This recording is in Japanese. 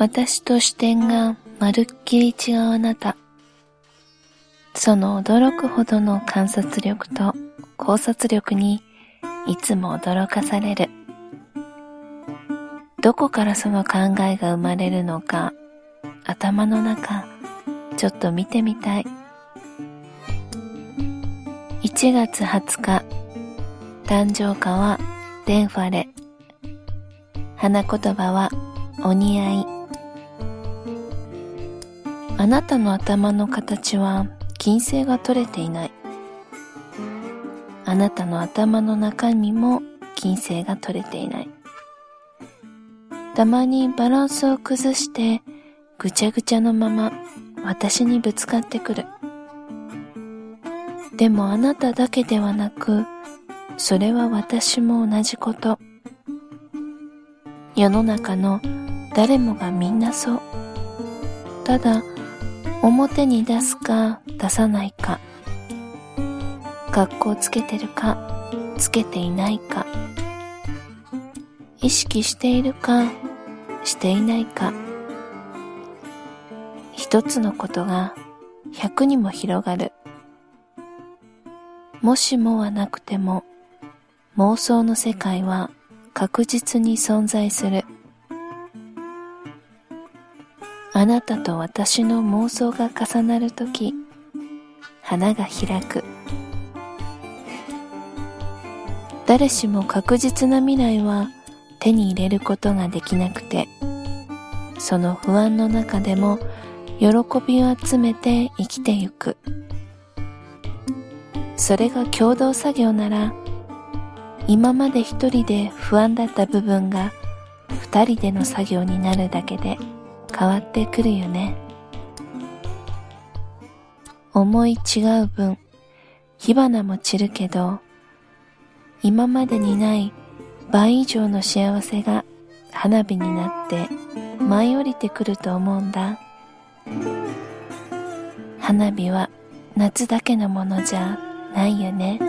私と視点がまるっきり違うあなた。その驚くほどの観察力と考察力にいつも驚かされる。どこからその考えが生まれるのか頭の中ちょっと見てみたい。1月20日誕生花はデンファレ花言葉はお似合いあなたの頭の形は金星が取れていないあなたの頭の中身も金星が取れていないたまにバランスを崩してぐちゃぐちゃのまま私にぶつかってくるでもあなただけではなく、それは私も同じこと。世の中の誰もがみんなそう。ただ、表に出すか出さないか。格好つけてるか、つけていないか。意識しているか、していないか。一つのことが百にも広がる。もしもはなくても妄想の世界は確実に存在する。あなたと私の妄想が重なるとき、花が開く。誰しも確実な未来は手に入れることができなくて、その不安の中でも喜びを集めて生きてゆく。それが共同作業なら今まで一人で不安だった部分が二人での作業になるだけで変わってくるよね。思い違う分火花も散るけど今までにない倍以上の幸せが花火になって舞い降りてくると思うんだ。花火は夏だけのものじゃないよね。